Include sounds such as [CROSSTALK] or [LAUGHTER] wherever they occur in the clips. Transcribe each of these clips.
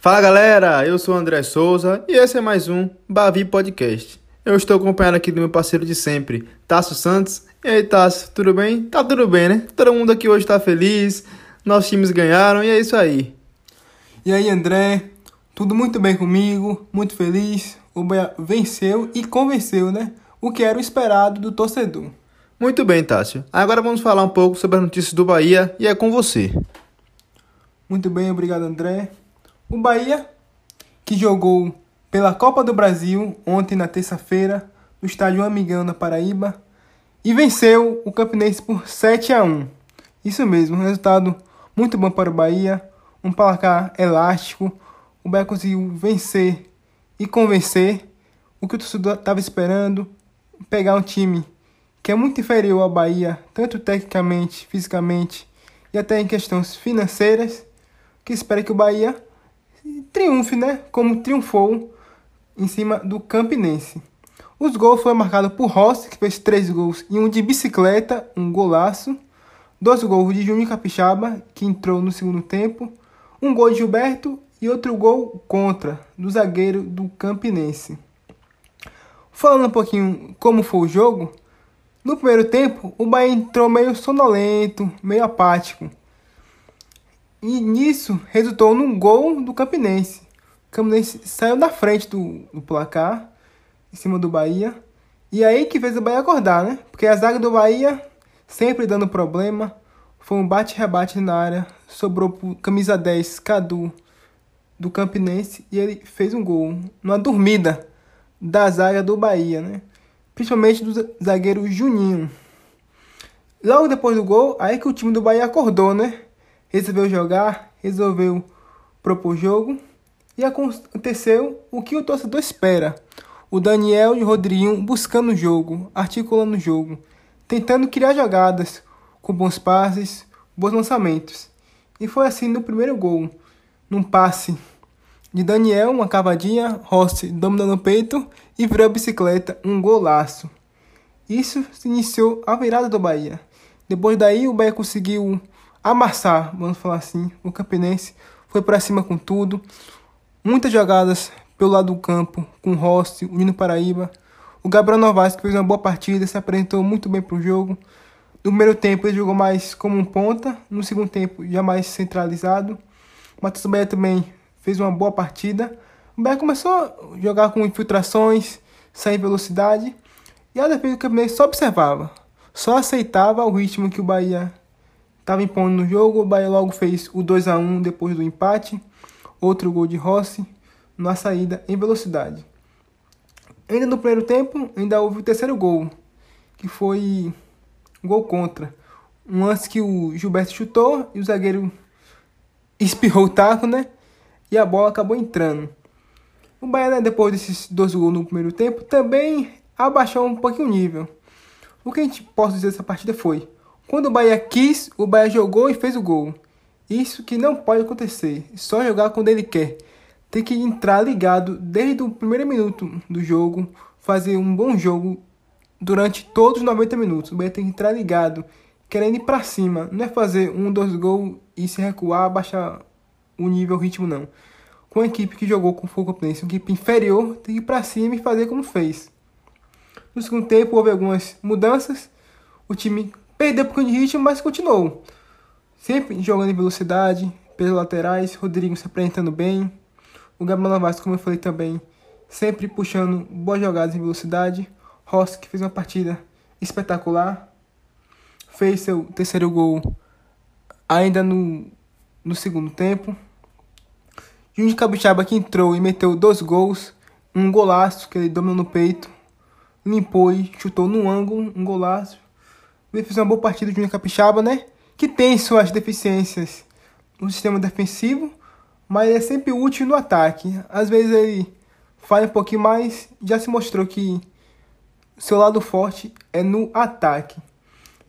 Fala galera, eu sou o André Souza e esse é mais um Bavi Podcast. Eu estou acompanhado aqui do meu parceiro de sempre, Tasso Santos. E aí, Tasso, tudo bem? Tá tudo bem, né? Todo mundo aqui hoje tá feliz, nossos times ganharam e é isso aí. E aí, André, tudo muito bem comigo, muito feliz. O Bahia venceu e convenceu, né? O que era o esperado do torcedor. Muito bem, Tássio. Agora vamos falar um pouco sobre as notícias do Bahia e é com você. Muito bem, obrigado, André. O Bahia, que jogou pela Copa do Brasil ontem na terça-feira, no estádio Amigão, na Paraíba, e venceu o Campinense por 7 a 1. Isso mesmo, um resultado muito bom para o Bahia, um placar elástico. O Bahia conseguiu vencer e convencer o que o torcedor estava esperando, pegar um time que é muito inferior ao Bahia, tanto tecnicamente, fisicamente e até em questões financeiras, que espera que o Bahia triunfe, né? Como triunfou em cima do Campinense. Os gols foram marcados por Rossi, que fez três gols e um de bicicleta, um golaço. Dois gols de Júnior Capixaba, que entrou no segundo tempo. Um gol de Gilberto e outro gol contra, do zagueiro do Campinense. Falando um pouquinho como foi o jogo, no primeiro tempo o Bahia entrou meio sonolento, meio apático. E nisso resultou num gol do Campinense. O Campinense saiu da frente do, do placar, em cima do Bahia. E aí que fez o Bahia acordar, né? Porque a zaga do Bahia sempre dando problema. Foi um bate-rebate na área. Sobrou camisa 10, Cadu, do Campinense. E ele fez um gol. Numa dormida da zaga do Bahia, né? Principalmente do zagueiro Juninho. Logo depois do gol, aí que o time do Bahia acordou, né? Resolveu jogar, resolveu propor jogo. E aconteceu o que o torcedor espera. O Daniel e o Rodriguinho buscando o jogo, articulando o jogo, tentando criar jogadas com bons passes, bons lançamentos. E foi assim no primeiro gol, num passe de Daniel, uma cavadinha, Rossi dominando o peito e virou a bicicleta, um golaço. Isso se iniciou a virada do Bahia. Depois daí o Bahia conseguiu amassar, vamos falar assim, o Campinense foi para cima com tudo. Muitas jogadas pelo lado do campo, com Rossi, o Nino Paraíba. O Gabriel Novaes, que fez uma boa partida, se apresentou muito bem para o jogo. No primeiro tempo ele jogou mais como um ponta, no segundo tempo já mais centralizado. O Matheus Bahia também fez uma boa partida. O Bahia começou a jogar com infiltrações, sair velocidade. E a defesa do Campinense só observava, só aceitava o ritmo que o Bahia estava impondo no jogo. O Bahia logo fez o 2 a 1 depois do empate. Outro gol de Rossi na saída em velocidade. Ainda no primeiro tempo, ainda houve o terceiro gol, que foi gol contra. Um lance que o Gilberto chutou e o zagueiro [LAUGHS] espirrou o taco, né? E a bola acabou entrando. O Bahia, né, depois desses dois gols no primeiro tempo, também abaixou um pouquinho o nível. O que a gente pode dizer dessa partida foi: quando o Bahia quis, o Bahia jogou e fez o gol. Isso que não pode acontecer. Só jogar quando ele quer. Tem que entrar ligado desde o primeiro minuto do jogo, fazer um bom jogo durante todos os 90 minutos. O Bahia tem que entrar ligado, querendo ir para cima. Não é fazer um, dois gols e se recuar, baixar o nível, o ritmo, não. Com a equipe que jogou com o Fogo uma equipe inferior, tem que ir para cima e fazer como fez. No segundo tempo houve algumas mudanças. O time perdeu um pouquinho de ritmo, mas continuou. Sempre jogando em velocidade, pelas laterais, Rodrigo se apresentando bem. O Gabriel Novaes, como eu falei também, sempre puxando boas jogadas em velocidade. Rossi, que fez uma partida espetacular. Fez seu terceiro gol ainda no, no segundo tempo. Júnior Capixaba que entrou e meteu dois gols. Um golaço que ele dominou no peito. Limpou e chutou no ângulo, um golaço. Ele fez uma boa partida, Júnior Capixaba, né? que tem suas deficiências no sistema defensivo, mas é sempre útil no ataque. Às vezes ele faz um pouquinho mais, já se mostrou que seu lado forte é no ataque.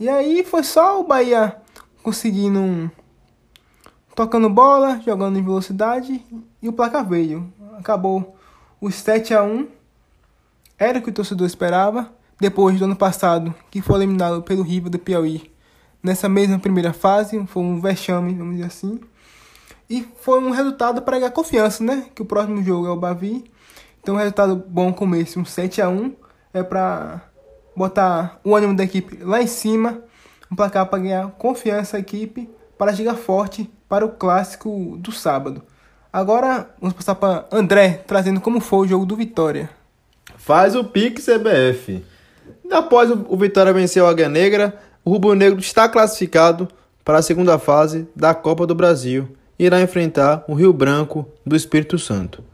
E aí foi só o Bahia conseguindo tocando bola, jogando em velocidade e o placar veio. Acabou os 7 a 1. Era o que o torcedor esperava. Depois do ano passado, que foi eliminado pelo River do Piauí nessa mesma primeira fase, foi um vexame, vamos dizer assim. E foi um resultado para ganhar confiança, né? Que o próximo jogo é o Bavi. Então, um resultado bom como esse, um 7 a 1 é para botar o ânimo da equipe lá em cima, um placar para ganhar confiança a equipe para chegar forte para o clássico do sábado. Agora vamos passar para André, trazendo como foi o jogo do Vitória. Faz o pique CBF. Após o Vitória vencer o Águia Negra, o Rubro Negro está classificado para a segunda fase da Copa do Brasil e irá enfrentar o Rio Branco do Espírito Santo.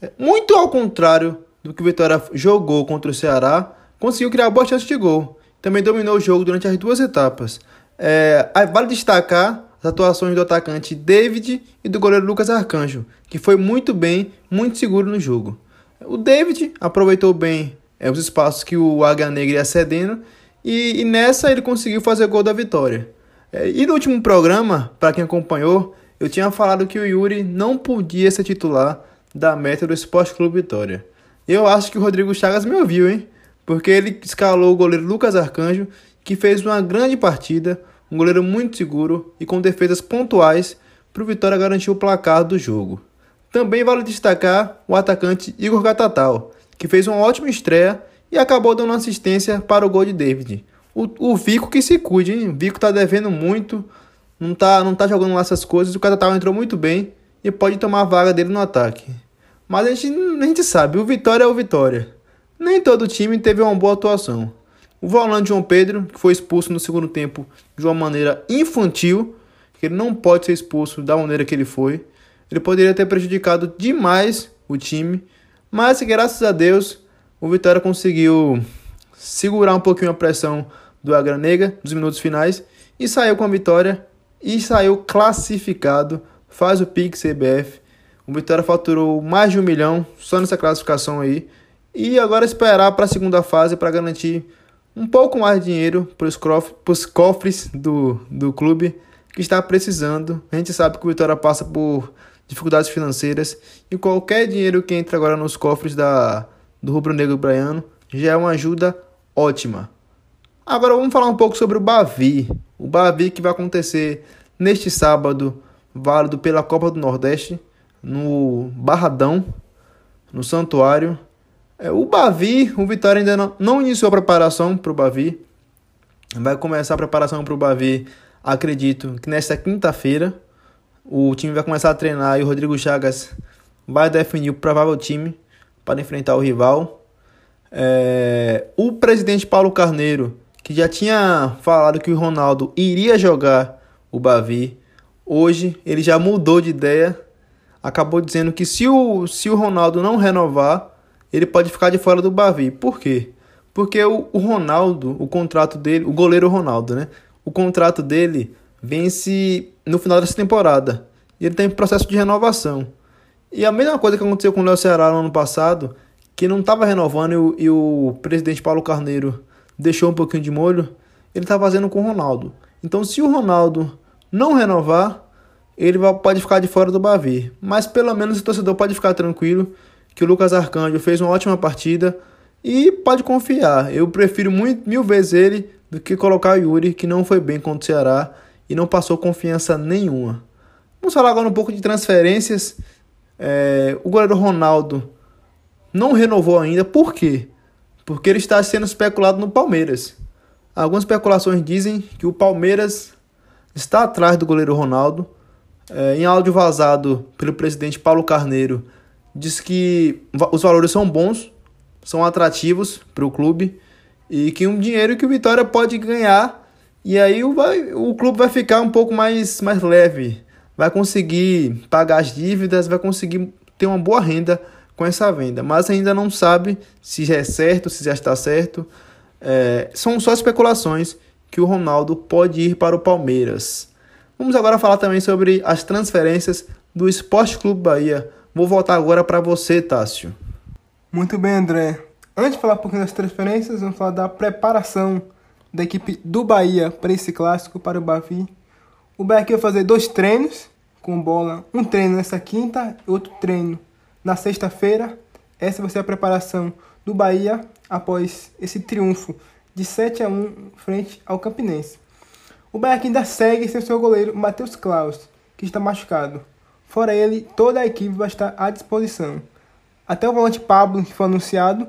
É, muito ao contrário do que o Vitória jogou contra o Ceará, conseguiu criar boa chance de gol. Também dominou o jogo durante as duas etapas. É, vale destacar as atuações do atacante David e do goleiro Lucas Arcanjo, que foi muito bem, muito seguro no jogo. O David aproveitou bem é, os espaços que o Águia Negra ia cedendo e, e, nessa ele conseguiu fazer gol da vitória. É, e no último programa, para quem acompanhou, eu tinha falado que o Yuri não podia ser titular da meta do Esporte Clube Vitória. Eu acho que o Rodrigo Chagas me ouviu, hein? Porque ele escalou o goleiro Lucas Arcanjo, que fez uma grande partida, um goleiro muito seguro e com defesas pontuais para o Vitória garantir o placar do jogo. Também vale destacar o atacante Igor Gatatal, que fez uma ótima estreia e acabou dando assistência para o gol de David. O, o Vico que se cuide, hein? O Vico tá devendo muito, não tá, não tá jogando lá essas coisas. O Catatal entrou muito bem e pode tomar a vaga dele no ataque. Mas a gente, a gente sabe, o Vitória é o Vitória. Nem todo time teve uma boa atuação. O volante João Pedro, que foi expulso no segundo tempo de uma maneira infantil, que ele não pode ser expulso da maneira que ele foi. Ele poderia ter prejudicado demais o time, mas graças a Deus o Vitória conseguiu segurar um pouquinho a pressão do Agra Negra nos minutos finais e saiu com a vitória e saiu classificado. Faz o Pix CBF. O Vitória faturou mais de um milhão só nessa classificação aí. E agora esperar para a segunda fase para garantir um pouco mais de dinheiro para os cofres do, do clube que está precisando. A gente sabe que o Vitória passa por dificuldades financeiras e qualquer dinheiro que entra agora nos cofres da, do Rubro Negro Braiano já é uma ajuda ótima. Agora vamos falar um pouco sobre o Bavi. O Bavi que vai acontecer neste sábado, válido pela Copa do Nordeste, no Barradão, no Santuário. É, o Bavi, o Vitória ainda não, não iniciou a preparação para o Bavi. Vai começar a preparação para o Bavi, acredito que nesta quinta-feira. O time vai começar a treinar e o Rodrigo Chagas vai definir o provável time para enfrentar o rival. É, o presidente Paulo Carneiro, que já tinha falado que o Ronaldo iria jogar o Bavi, hoje ele já mudou de ideia. Acabou dizendo que se o, se o Ronaldo não renovar, ele pode ficar de fora do Bavi. Por quê? Porque o, o Ronaldo, o contrato dele, o goleiro Ronaldo, né? O contrato dele vence no final dessa temporada. E ele tem processo de renovação. E a mesma coisa que aconteceu com o Léo Ceará no ano passado, que não estava renovando e o, e o, presidente Paulo Carneiro deixou um pouquinho de molho, ele está fazendo com o Ronaldo. Então, se o Ronaldo não renovar, ele vai, pode ficar de fora do Bavi. Mas pelo menos o torcedor pode ficar tranquilo que o Lucas Arcanjo fez uma ótima partida e pode confiar. Eu prefiro muito, mil vezes ele do que colocar o Yuri, que não foi bem contra o Ceará e não passou confiança nenhuma. Vamos falar agora um pouco de transferências. É, o goleiro Ronaldo não renovou ainda. Por quê? Porque ele está sendo especulado no Palmeiras. Algumas especulações dizem que o Palmeiras está atrás do goleiro Ronaldo. É, em áudio vazado pelo presidente Paulo Carneiro, diz que os valores são bons, são atrativos para o clube e que um dinheiro que o Vitória pode ganhar e aí o, vai, o clube vai ficar um pouco mais, mais leve, vai conseguir pagar as dívidas, vai conseguir ter uma boa renda com essa venda, mas ainda não sabe se é certo, se já está certo. É, são só especulações que o Ronaldo pode ir para o Palmeiras. Vamos agora falar também sobre as transferências do Esporte Clube Bahia. Vou voltar agora para você, Tássio. Muito bem, André. Antes de falar um pouquinho das transferências, vamos falar da preparação da equipe do Bahia para esse clássico, para o Bavi. O Bahia vai fazer dois treinos com bola, um treino nessa quinta e outro treino na sexta-feira. Essa vai ser a preparação do Bahia após esse triunfo de 7 a 1 frente ao Campinense. O Bahia ainda segue sem seu goleiro Matheus Klaus, que está machucado. Fora ele, toda a equipe vai estar à disposição. Até o volante Pablo, que foi anunciado,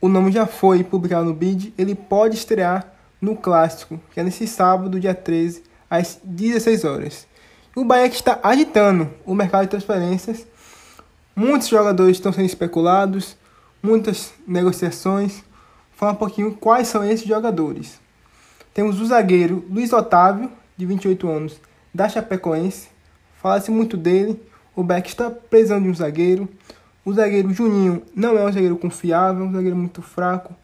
o nome já foi publicado no bid, ele pode estrear no Clássico, que é nesse sábado, dia 13, às 16 horas. O Bahia que está agitando o mercado de transferências. Muitos jogadores estão sendo especulados, muitas negociações. Fala um pouquinho quais são esses jogadores. Temos o zagueiro Luiz Otávio, de 28 anos, da Chapecoense. Fala-se muito dele. O Beck está precisando de um zagueiro. O zagueiro Juninho não é um zagueiro confiável, um zagueiro muito fraco.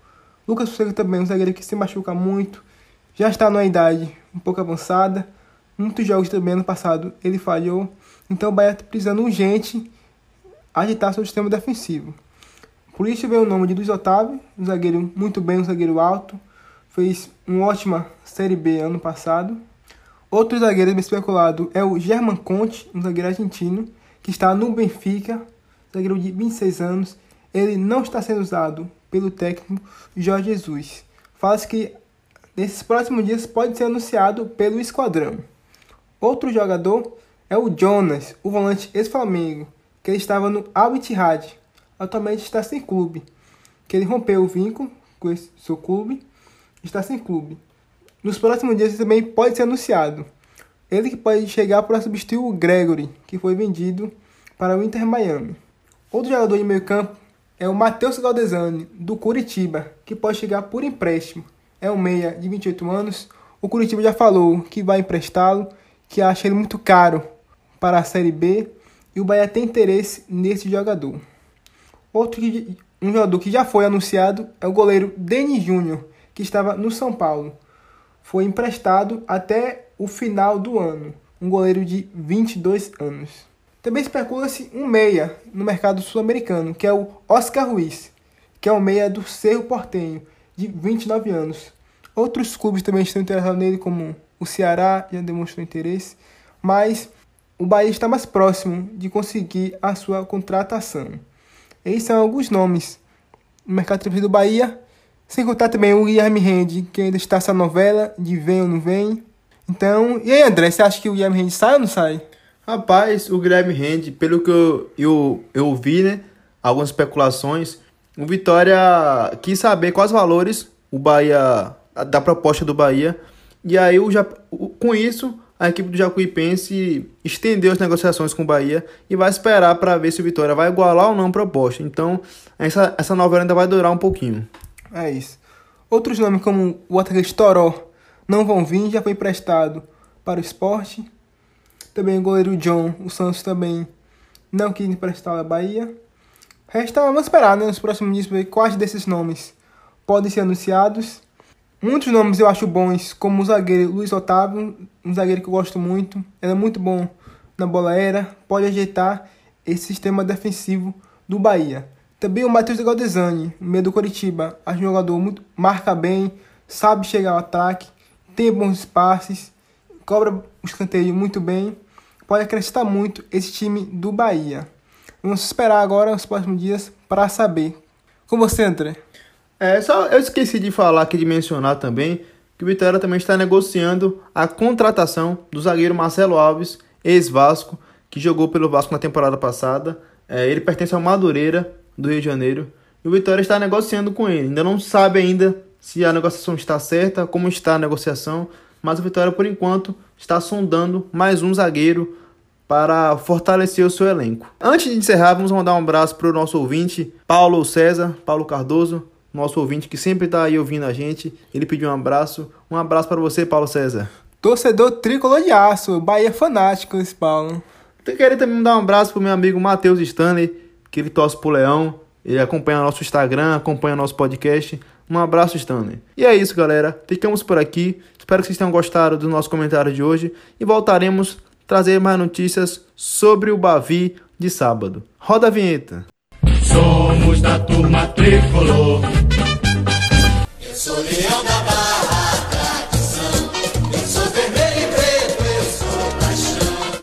Lucas Fonseca também é um zagueiro que se machuca muito. Já está numa idade um pouco avançada. Muitos jogos também ano passado ele falhou. Então o Bahia está precisando urgente agitar seu sistema defensivo. Por isso veio o nome de Luiz Otávio, um zagueiro muito bem, um zagueiro alto. Fez uma ótima Série B ano passado. Outro zagueiro bem especulado é o German Conte, um zagueiro argentino, que está no Benfica, zagueiro de 26 anos. Ele não está sendo usado pelo técnico Jorge Jesus. Fala-se que nesses próximos dias pode ser anunciado pelo esquadrão. Outro jogador é o Jonas, o volante ex-Flamengo, que estava no Al Ittihad, atualmente está sem clube, que ele rompeu o vínculo com esse seu clube, está sem clube. Nos próximos dias também pode ser anunciado. Ele que pode chegar para substituir o Gregory, que foi vendido para o Inter Miami. Outro jogador de meio campo é o Matheus Galdesani, do Curitiba, que pode chegar por empréstimo. É um meia de 28 anos. O Curitiba já falou que vai emprestá-lo, que acha ele muito caro para a Série B, e o Bahia tem interesse nesse jogador. Outro um jogador que já foi anunciado é o goleiro Denis Júnior, que estava no São Paulo. Foi emprestado até o final do ano, um goleiro de 22 anos. Também especula-se um meia no mercado sul-americano, que é o Oscar Ruiz, que é um meia do Cerro Portenho, de 29 anos. Outros clubes também estão interessados nele, como o Ceará já demonstrou interesse, mas o Bahia está mais próximo de conseguir a sua contratação. Esses são alguns nomes no mercado do Bahia. Sem contar também o Guilherme Rende, que ainda está essa novela de vem ou não vem. Então, e aí André, você acha que o Guilherme Rende sai ou não sai? Rapaz, o Guilherme Rende, pelo que eu, eu, eu vi, né? Algumas especulações. O Vitória quis saber quais valores o Bahia. da proposta do Bahia. E aí, o, com isso, a equipe do Jacuipense estendeu as negociações com o Bahia e vai esperar para ver se o Vitória vai igualar ou não a proposta. Então, essa, essa novela ainda vai durar um pouquinho. É isso. Outros nomes como o atacante Toró não vão vir, já foi emprestado para o esporte. Também o goleiro John, o Santos também não quis emprestar a Bahia. Resta vamos esperar né, nos próximos dias ver quais desses nomes podem ser anunciados. Muitos nomes eu acho bons, como o zagueiro Luiz Otávio, um zagueiro que eu gosto muito. Ele é muito bom na bola aérea, pode ajeitar esse sistema defensivo do Bahia. Também o Matheus Galdesani, meio do Coritiba, é um jogador muito marca bem, sabe chegar ao ataque, tem bons espaços, cobra o escanteio muito bem, pode acrescentar muito esse time do Bahia. Vamos esperar agora os próximos dias para saber. Com você, André. É, só eu esqueci de falar aqui, de mencionar também, que o Vitória também está negociando a contratação do zagueiro Marcelo Alves, ex-Vasco, que jogou pelo Vasco na temporada passada. É, ele pertence ao Madureira, do Rio de Janeiro. E o Vitória está negociando com ele. Ainda não sabe ainda se a negociação está certa, como está a negociação, mas o Vitória, por enquanto, está sondando mais um zagueiro para fortalecer o seu elenco. Antes de encerrar, vamos mandar um abraço para o nosso ouvinte, Paulo César, Paulo Cardoso, nosso ouvinte que sempre está aí ouvindo a gente. Ele pediu um abraço. Um abraço para você, Paulo César. Torcedor tricolor de aço, Bahia fanático esse Paulo. Eu queria também mandar um abraço pro meu amigo Matheus Stanley, que ele torce pro Leão. Ele acompanha nosso Instagram, acompanha nosso podcast. Um abraço, Stanley. E é isso, galera. Ficamos por aqui. Espero que vocês tenham gostado do nosso comentário de hoje. E voltaremos trazer mais notícias sobre o Bavi de sábado. Roda a vinheta. Somos da turma tricolor. Eu sou leal.